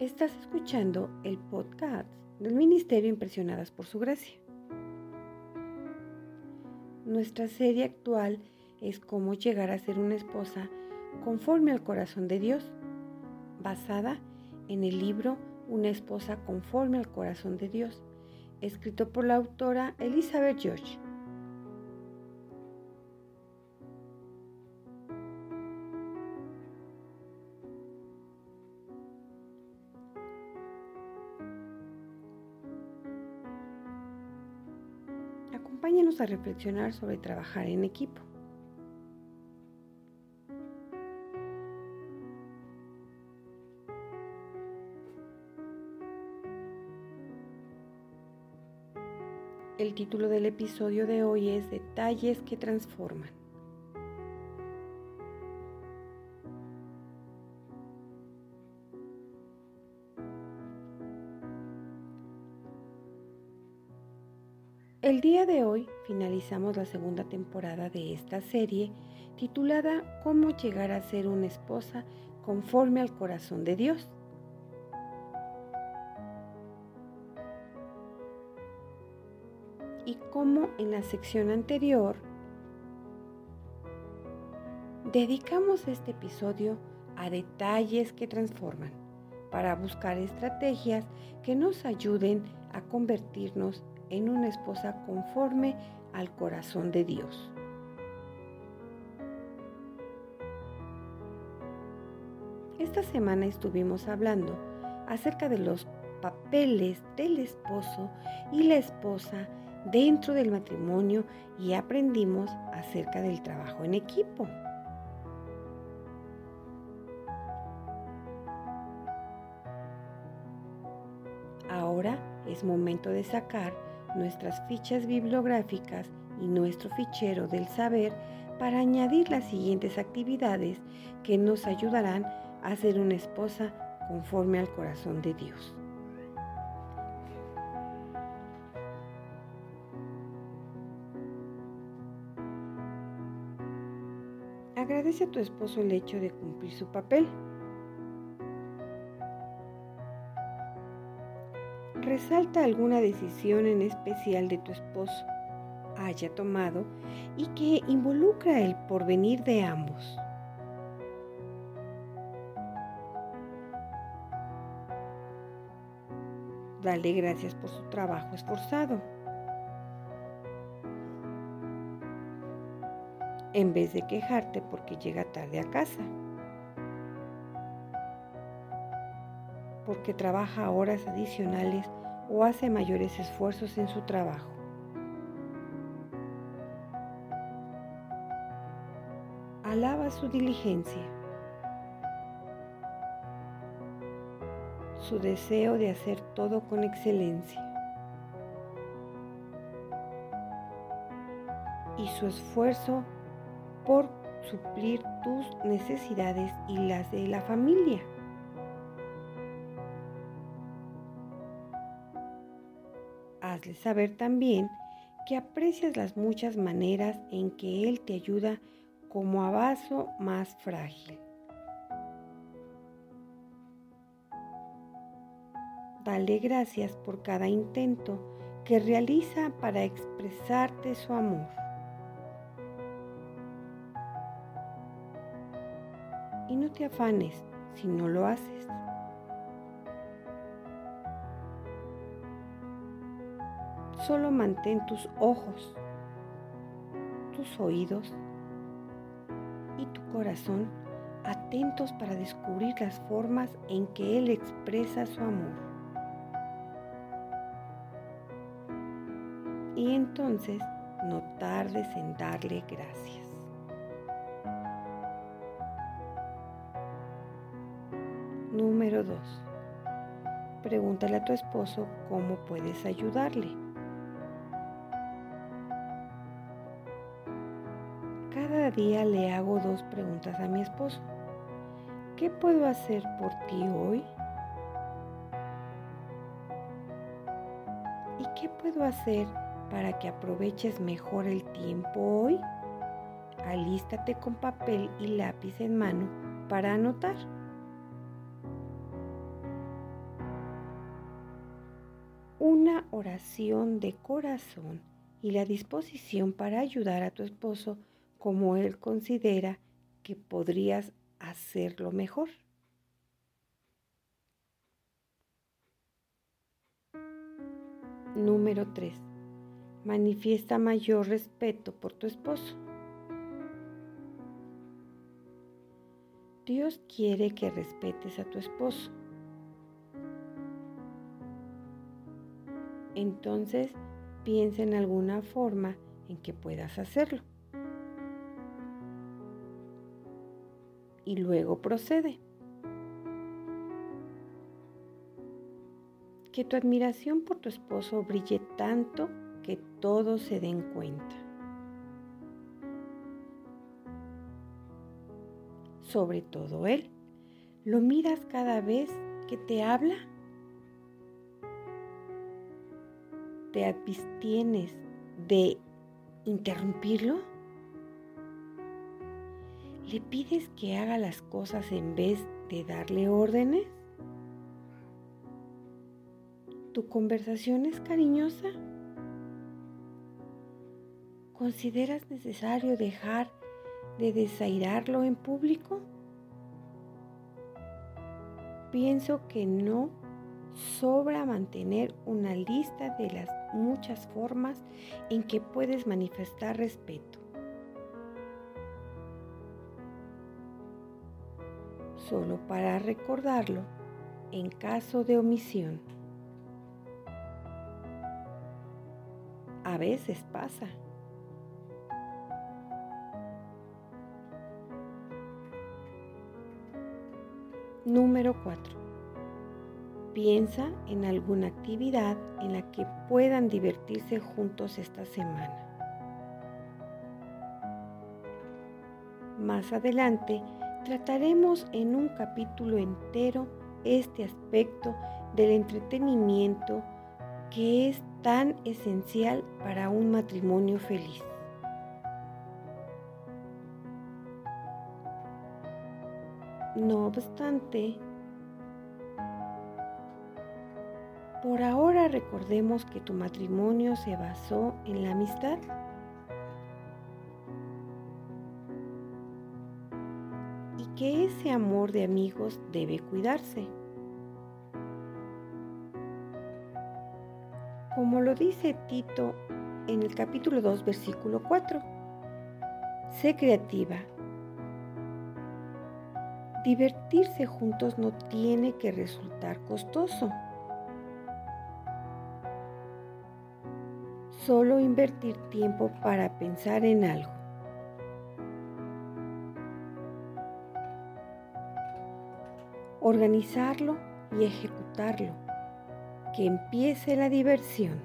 Estás escuchando el podcast del Ministerio Impresionadas por Su Gracia. Nuestra serie actual es Cómo llegar a ser una esposa conforme al corazón de Dios, basada en el libro Una esposa conforme al corazón de Dios, escrito por la autora Elizabeth George. A reflexionar sobre trabajar en equipo. El título del episodio de hoy es Detalles que transforman. El día de hoy finalizamos la segunda temporada de esta serie titulada Cómo llegar a ser una esposa conforme al corazón de Dios. Y como en la sección anterior, dedicamos este episodio a detalles que transforman para buscar estrategias que nos ayuden a convertirnos en una esposa conforme al corazón de Dios. Esta semana estuvimos hablando acerca de los papeles del esposo y la esposa dentro del matrimonio y aprendimos acerca del trabajo en equipo. Ahora es momento de sacar nuestras fichas bibliográficas y nuestro fichero del saber para añadir las siguientes actividades que nos ayudarán a ser una esposa conforme al corazón de Dios. Agradece a tu esposo el hecho de cumplir su papel resalta alguna decisión en especial de tu esposo haya tomado y que involucra el porvenir de ambos. Dale gracias por su trabajo esforzado. En vez de quejarte porque llega tarde a casa. Porque trabaja horas adicionales o hace mayores esfuerzos en su trabajo. Alaba su diligencia, su deseo de hacer todo con excelencia y su esfuerzo por suplir tus necesidades y las de la familia. Hazle saber también que aprecias las muchas maneras en que Él te ayuda como a vaso más frágil. Dale gracias por cada intento que realiza para expresarte su amor. Y no te afanes si no lo haces. Solo mantén tus ojos, tus oídos y tu corazón atentos para descubrir las formas en que Él expresa su amor. Y entonces no tardes en darle gracias. Número 2. Pregúntale a tu esposo cómo puedes ayudarle. Le hago dos preguntas a mi esposo. ¿Qué puedo hacer por ti hoy? ¿Y qué puedo hacer para que aproveches mejor el tiempo hoy? Alístate con papel y lápiz en mano para anotar. una oración de corazón y la disposición para ayudar a tu esposo como él considera que podrías hacerlo mejor. Número 3. Manifiesta mayor respeto por tu esposo. Dios quiere que respetes a tu esposo. Entonces, piensa en alguna forma en que puedas hacerlo. Y luego procede. que tu admiración por tu esposo brille tanto que todos se den cuenta. Sobre todo él, ¿lo miras cada vez que te habla? ¿Te abstienes de interrumpirlo? ¿Le pides que haga las cosas en vez de darle órdenes? ¿Tu conversación es cariñosa? ¿Consideras necesario dejar de desairarlo en público? Pienso que no sobra mantener una lista de las muchas formas en que puedes manifestar respeto. Solo para recordarlo en caso de omisión. A veces pasa. Número 4. Piensa en alguna actividad en la que puedan divertirse juntos esta semana. Más adelante trataremos en un capítulo entero este aspecto del entretenimiento que es tan esencial para un matrimonio feliz. No obstante, por ahora recordemos que tu matrimonio se basó en la amistad. Que ese amor de amigos debe cuidarse. como lo dice Tito en el capítulo 2, versículo 4. Sé creativa. Divertirse juntos no tiene que resultar costoso. Solo invertir tiempo para pensar en algo. Organizarlo y ejecutarlo que empiece la diversión.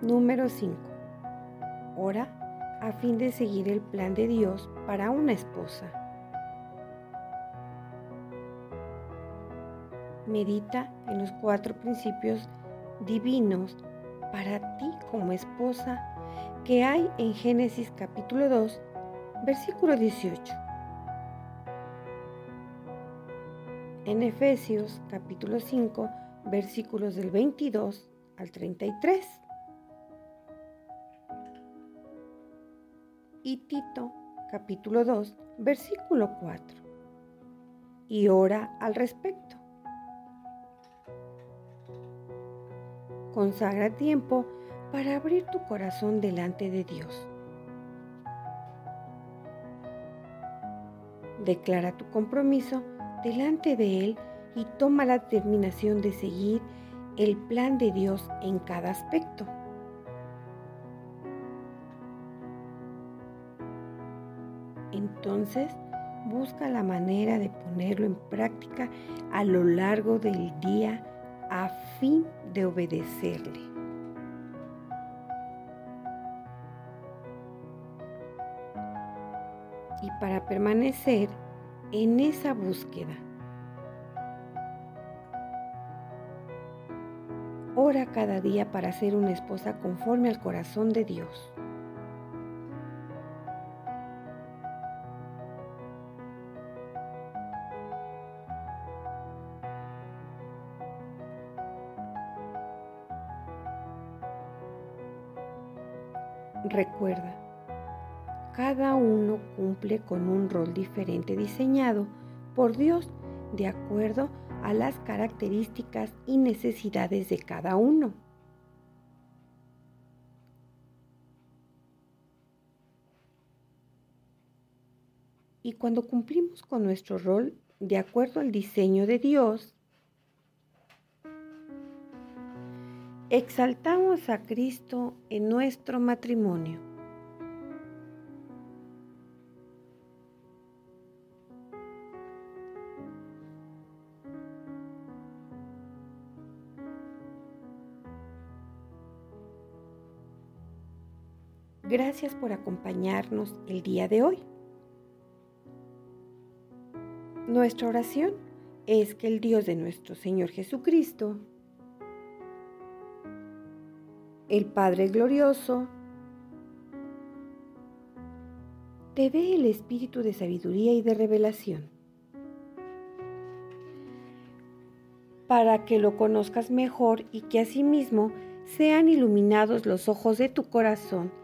Número 5. Ora a fin de seguir el plan de Dios para una esposa. Medita en los cuatro principios divinos para ti como esposa que hay en Génesis capítulo 2, versículo 18. en Efesios capítulo 5 versículos del 22 al 33. Y Tito capítulo 2 versículo 4. Y ora al respecto. Consagra tiempo para abrir tu corazón delante de Dios. Declara tu compromiso delante de Él y toma la determinación de seguir el plan de Dios en cada aspecto. Entonces, busca la manera de ponerlo en práctica a lo largo del día a fin de obedecerle. y para permanecer en esa búsqueda. Ora cada día para ser una esposa conforme al corazón de Dios. Recuerda, cada uno cumple con un rol diferente diseñado por Dios de acuerdo a las características y necesidades de cada uno. Y cuando cumplimos con nuestro rol de acuerdo al diseño de Dios, exaltamos a Cristo en nuestro matrimonio. Gracias por acompañarnos el día de hoy. Nuestra oración es que el Dios de nuestro Señor Jesucristo, el Padre glorioso, te dé el espíritu de sabiduría y de revelación, para que lo conozcas mejor y que asimismo sean iluminados los ojos de tu corazón,